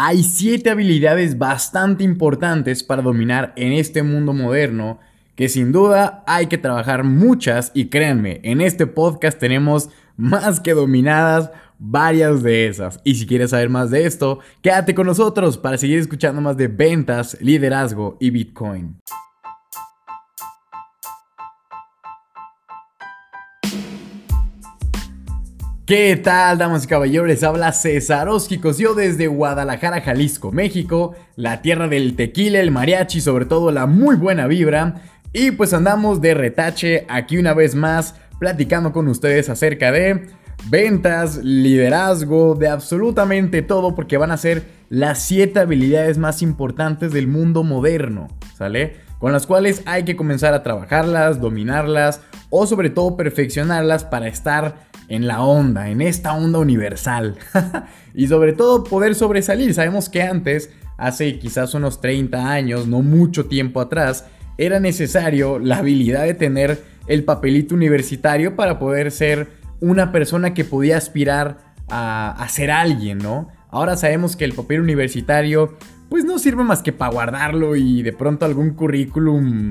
Hay 7 habilidades bastante importantes para dominar en este mundo moderno que sin duda hay que trabajar muchas y créanme, en este podcast tenemos más que dominadas varias de esas. Y si quieres saber más de esto, quédate con nosotros para seguir escuchando más de ventas, liderazgo y Bitcoin. ¿Qué tal, damas y caballeros? Habla César yo desde Guadalajara, Jalisco, México, la tierra del tequila, el mariachi, sobre todo la muy buena vibra. Y pues andamos de retache aquí una vez más, platicando con ustedes acerca de ventas, liderazgo, de absolutamente todo, porque van a ser las 7 habilidades más importantes del mundo moderno, ¿sale? Con las cuales hay que comenzar a trabajarlas, dominarlas o sobre todo perfeccionarlas para estar en la onda, en esta onda universal. y sobre todo poder sobresalir. Sabemos que antes, hace quizás unos 30 años, no mucho tiempo atrás, era necesario la habilidad de tener el papelito universitario para poder ser una persona que podía aspirar a, a ser alguien, ¿no? Ahora sabemos que el papel universitario pues no sirve más que para guardarlo y de pronto algún currículum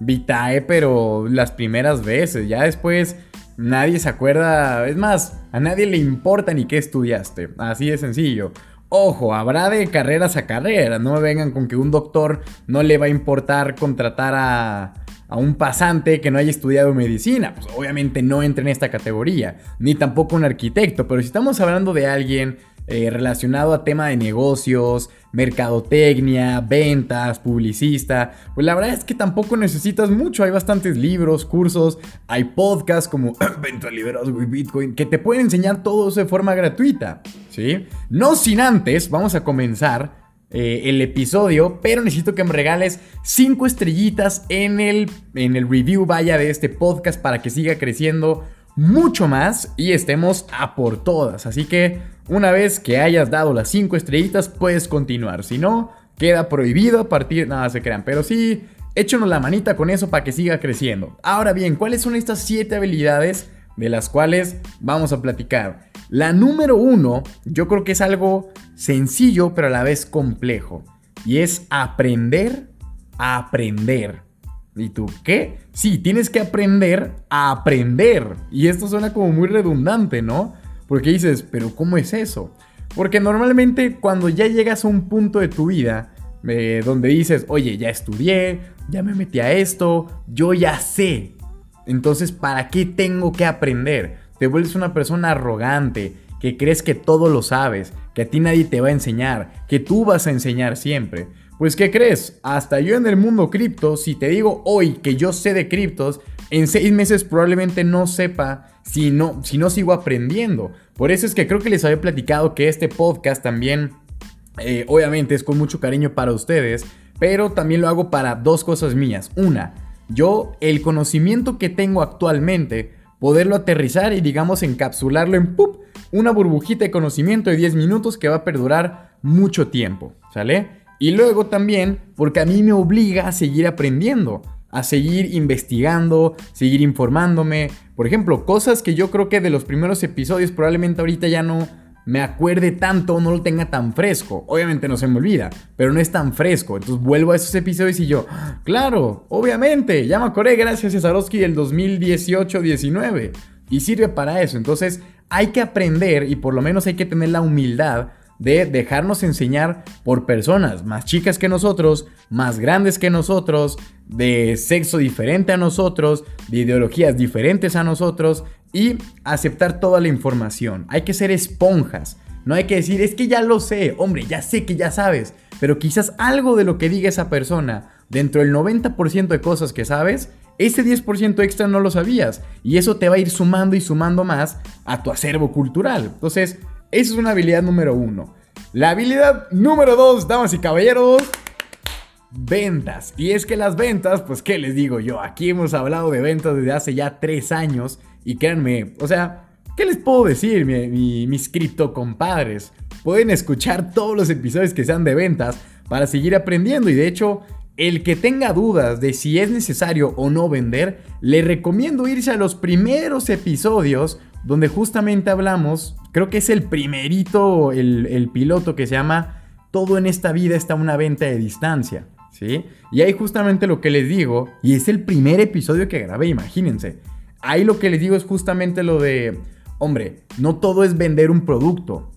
vitae, pero las primeras veces, ya después Nadie se acuerda, es más, a nadie le importa ni qué estudiaste, así de sencillo. Ojo, habrá de carreras a carreras, no me vengan con que un doctor no le va a importar contratar a, a un pasante que no haya estudiado medicina. Pues obviamente no entra en esta categoría, ni tampoco un arquitecto, pero si estamos hablando de alguien eh, relacionado a tema de negocios, mercadotecnia, ventas, publicista, pues la verdad es que tampoco necesitas mucho. Hay bastantes libros, cursos, hay podcasts como Venta y Bitcoin que te pueden enseñar todo eso de forma gratuita. ¿Sí? No sin antes, vamos a comenzar eh, el episodio, pero necesito que me regales 5 estrellitas en el, en el review, vaya, de este podcast para que siga creciendo mucho más y estemos a por todas. Así que una vez que hayas dado las 5 estrellitas, puedes continuar. Si no, queda prohibido partir... Nada, se crean. Pero sí, échanos la manita con eso para que siga creciendo. Ahora bien, ¿cuáles son estas 7 habilidades de las cuales vamos a platicar? La número uno, yo creo que es algo sencillo, pero a la vez complejo. Y es aprender a aprender. ¿Y tú qué? Sí, tienes que aprender a aprender. Y esto suena como muy redundante, ¿no? Porque dices, pero ¿cómo es eso? Porque normalmente cuando ya llegas a un punto de tu vida eh, donde dices, oye, ya estudié, ya me metí a esto, yo ya sé. Entonces, ¿para qué tengo que aprender? Te vuelves una persona arrogante, que crees que todo lo sabes, que a ti nadie te va a enseñar, que tú vas a enseñar siempre. Pues ¿qué crees? Hasta yo en el mundo cripto, si te digo hoy que yo sé de criptos, en seis meses probablemente no sepa si no, si no sigo aprendiendo. Por eso es que creo que les había platicado que este podcast también, eh, obviamente es con mucho cariño para ustedes, pero también lo hago para dos cosas mías. Una, yo el conocimiento que tengo actualmente, poderlo aterrizar y digamos encapsularlo en ¡pup! una burbujita de conocimiento de 10 minutos que va a perdurar mucho tiempo, ¿sale? Y luego también porque a mí me obliga a seguir aprendiendo, a seguir investigando, seguir informándome. Por ejemplo, cosas que yo creo que de los primeros episodios probablemente ahorita ya no me acuerde tanto, no lo tenga tan fresco. Obviamente no se me olvida, pero no es tan fresco. Entonces vuelvo a esos episodios y yo, claro, obviamente, ya me acordé gracias a Sarosky del 2018-19. Y sirve para eso. Entonces hay que aprender y por lo menos hay que tener la humildad de dejarnos enseñar por personas más chicas que nosotros, más grandes que nosotros, de sexo diferente a nosotros, de ideologías diferentes a nosotros y aceptar toda la información. Hay que ser esponjas. No hay que decir, es que ya lo sé, hombre, ya sé que ya sabes, pero quizás algo de lo que diga esa persona, dentro del 90% de cosas que sabes, ese 10% extra no lo sabías y eso te va a ir sumando y sumando más a tu acervo cultural. Entonces, esa es una habilidad número uno. La habilidad número dos, damas y caballeros, ventas. Y es que las ventas, pues, ¿qué les digo yo? Aquí hemos hablado de ventas desde hace ya tres años. Y créanme, o sea, ¿qué les puedo decir, mis cripto compadres? Pueden escuchar todos los episodios que sean de ventas para seguir aprendiendo. Y de hecho, el que tenga dudas de si es necesario o no vender, le recomiendo irse a los primeros episodios donde justamente hablamos, creo que es el primerito, el, piloto que se llama todo en esta vida está una venta de distancia, ¿sí? Y ahí justamente lo que les digo, y es el primer episodio que grabé, imagínense. Ahí lo que les digo es justamente lo de, hombre, no todo es vender un producto,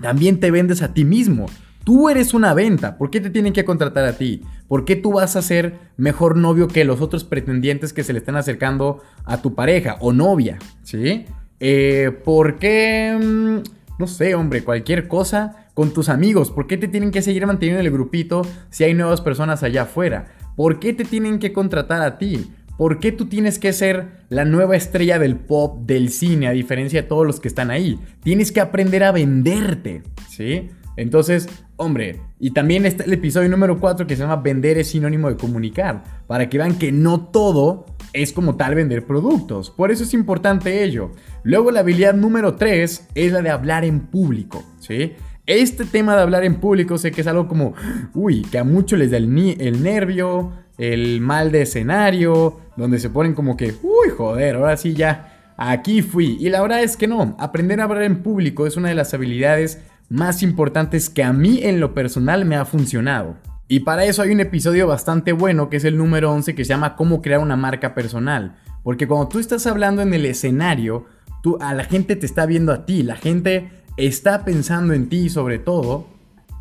también te vendes a ti mismo. Tú eres una venta, ¿por qué te tienen que contratar a ti? ¿Por qué tú vas a ser mejor novio que los otros pretendientes que se le están acercando a tu pareja o novia? ¿Sí? Eh, ¿Por qué? Mm, no sé, hombre, cualquier cosa con tus amigos. ¿Por qué te tienen que seguir manteniendo el grupito si hay nuevas personas allá afuera? ¿Por qué te tienen que contratar a ti? ¿Por qué tú tienes que ser la nueva estrella del pop, del cine, a diferencia de todos los que están ahí? Tienes que aprender a venderte, ¿sí? Entonces, hombre, y también está el episodio número 4 que se llama Vender es sinónimo de comunicar, para que vean que no todo es como tal vender productos. Por eso es importante ello. Luego la habilidad número 3 es la de hablar en público, ¿sí? Este tema de hablar en público sé que es algo como, uy, que a muchos les da el, el nervio, el mal de escenario, donde se ponen como que, uy, joder, ahora sí ya, aquí fui. Y la verdad es que no, aprender a hablar en público es una de las habilidades más importantes que a mí en lo personal me ha funcionado. Y para eso hay un episodio bastante bueno que es el número 11 que se llama Cómo crear una marca personal. Porque cuando tú estás hablando en el escenario, tú, a la gente te está viendo a ti, la gente está pensando en ti sobre todo,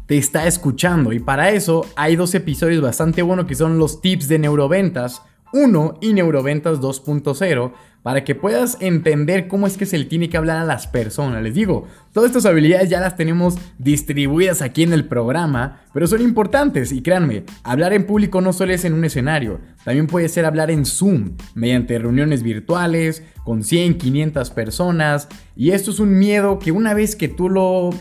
te está escuchando. Y para eso hay dos episodios bastante buenos que son los tips de neuroventas 1 y neuroventas 2.0 para que puedas entender cómo es que se le tiene que hablar a las personas. Les digo, todas estas habilidades ya las tenemos distribuidas aquí en el programa, pero son importantes y créanme, hablar en público no solo es en un escenario, también puede ser hablar en Zoom, mediante reuniones virtuales, con 100, 500 personas, y esto es un miedo que una vez que tú lo,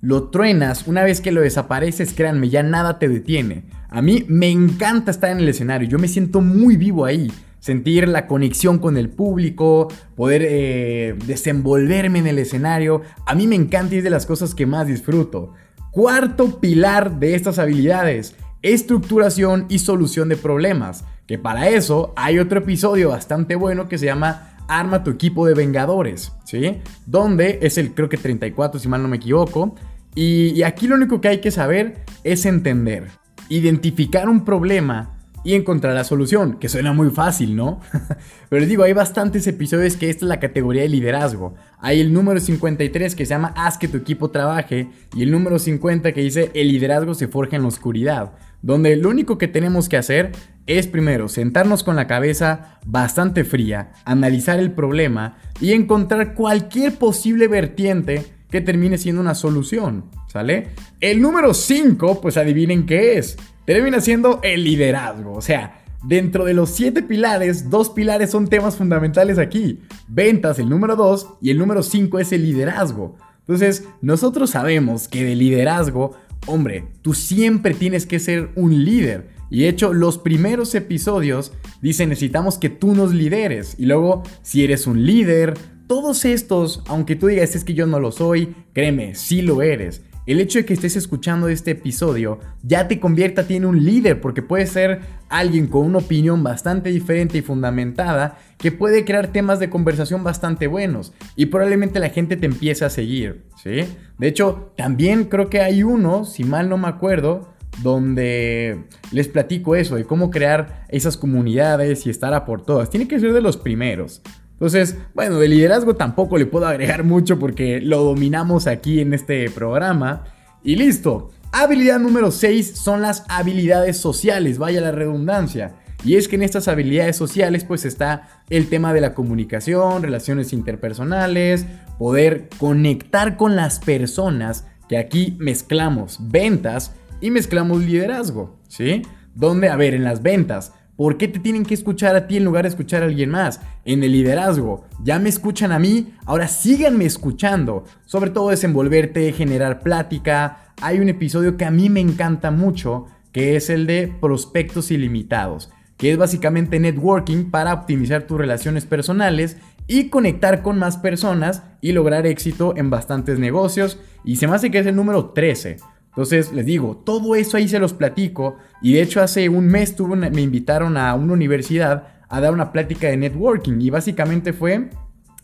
lo truenas, una vez que lo desapareces, créanme, ya nada te detiene. A mí me encanta estar en el escenario, yo me siento muy vivo ahí sentir la conexión con el público, poder eh, desenvolverme en el escenario. A mí me encanta y es de las cosas que más disfruto. Cuarto pilar de estas habilidades, estructuración y solución de problemas. Que para eso hay otro episodio bastante bueno que se llama Arma tu equipo de Vengadores, ¿sí? Donde es el creo que 34 si mal no me equivoco. y aquí lo único que hay que saber es entender, identificar un problema y encontrar la solución, que suena muy fácil, ¿no? Pero les digo, hay bastantes episodios que esta es la categoría de liderazgo. Hay el número 53 que se llama Haz que tu equipo trabaje y el número 50 que dice El liderazgo se forja en la oscuridad, donde lo único que tenemos que hacer es primero sentarnos con la cabeza bastante fría, analizar el problema y encontrar cualquier posible vertiente que termine siendo una solución, ¿sale? El número 5, pues adivinen qué es termina siendo el liderazgo. O sea, dentro de los siete pilares, dos pilares son temas fundamentales aquí. Ventas, el número dos, y el número cinco es el liderazgo. Entonces, nosotros sabemos que de liderazgo, hombre, tú siempre tienes que ser un líder. Y de hecho, los primeros episodios dicen necesitamos que tú nos lideres. Y luego, si eres un líder, todos estos, aunque tú digas es que yo no lo soy, créeme, sí lo eres. El hecho de que estés escuchando este episodio ya te convierta a en un líder porque puede ser alguien con una opinión bastante diferente y fundamentada que puede crear temas de conversación bastante buenos y probablemente la gente te empiece a seguir, ¿sí? De hecho, también creo que hay uno, si mal no me acuerdo, donde les platico eso, de cómo crear esas comunidades y estar a por todas. Tiene que ser de los primeros. Entonces, bueno, de liderazgo tampoco le puedo agregar mucho porque lo dominamos aquí en este programa. Y listo. Habilidad número 6 son las habilidades sociales, vaya la redundancia. Y es que en estas habilidades sociales pues está el tema de la comunicación, relaciones interpersonales, poder conectar con las personas, que aquí mezclamos ventas y mezclamos liderazgo, ¿sí? Donde, a ver, en las ventas ¿Por qué te tienen que escuchar a ti en lugar de escuchar a alguien más? En el liderazgo, ya me escuchan a mí, ahora síganme escuchando. Sobre todo desenvolverte, generar plática. Hay un episodio que a mí me encanta mucho, que es el de prospectos ilimitados, que es básicamente networking para optimizar tus relaciones personales y conectar con más personas y lograr éxito en bastantes negocios. Y se me hace que es el número 13. Entonces, les digo, todo eso ahí se los platico. Y de hecho, hace un mes me invitaron a una universidad a dar una plática de networking. Y básicamente fue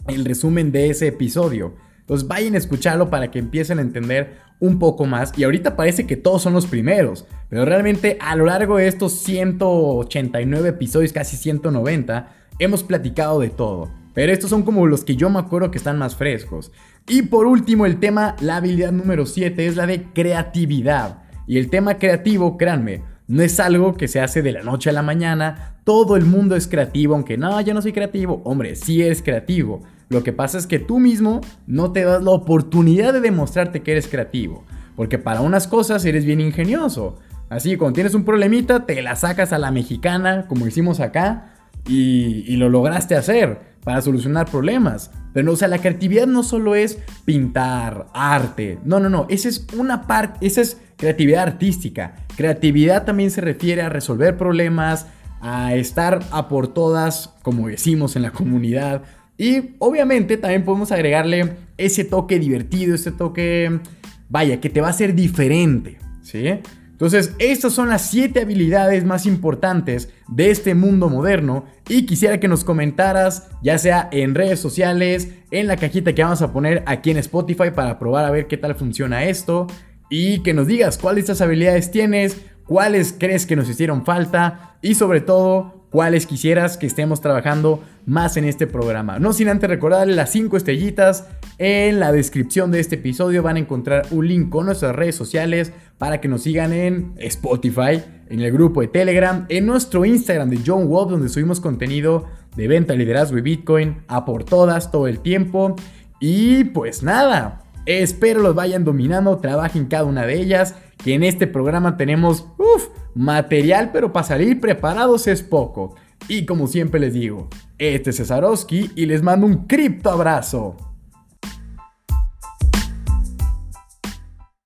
el resumen de ese episodio. Entonces vayan a escucharlo para que empiecen a entender un poco más. Y ahorita parece que todos son los primeros, pero realmente a lo largo de estos 189 episodios, casi 190, hemos platicado de todo. Pero estos son como los que yo me acuerdo que están más frescos. Y por último, el tema, la habilidad número 7 es la de creatividad. Y el tema creativo, créanme, no es algo que se hace de la noche a la mañana. Todo el mundo es creativo, aunque no, yo no soy creativo. Hombre, sí eres creativo. Lo que pasa es que tú mismo no te das la oportunidad de demostrarte que eres creativo. Porque para unas cosas eres bien ingenioso. Así, cuando tienes un problemita, te la sacas a la mexicana, como hicimos acá, y, lo lograste hacer para solucionar problemas. Pero, o sea, la creatividad no solo es pintar, arte. No, no, no. Esa es una parte, esa es creatividad artística. Creatividad también se refiere a resolver problemas, a estar a por todas, como decimos en la comunidad. Y obviamente también podemos agregarle ese toque divertido, ese toque, vaya, que te va a hacer diferente, ¿sí? Entonces, estas son las 7 habilidades más importantes de este mundo moderno y quisiera que nos comentaras, ya sea en redes sociales, en la cajita que vamos a poner aquí en Spotify para probar a ver qué tal funciona esto y que nos digas cuáles de estas habilidades tienes, cuáles crees que nos hicieron falta y sobre todo cuáles quisieras que estemos trabajando más en este programa. No sin antes recordarle las 5 estrellitas. En la descripción de este episodio van a encontrar un link con nuestras redes sociales para que nos sigan en Spotify, en el grupo de Telegram, en nuestro Instagram de John Wolf, donde subimos contenido de venta, liderazgo y Bitcoin a por todas todo el tiempo. Y pues nada, espero los vayan dominando, trabajen cada una de ellas, que en este programa tenemos, uff, Material, pero para salir preparados es poco. Y como siempre les digo, este es Cesarowski y les mando un cripto abrazo.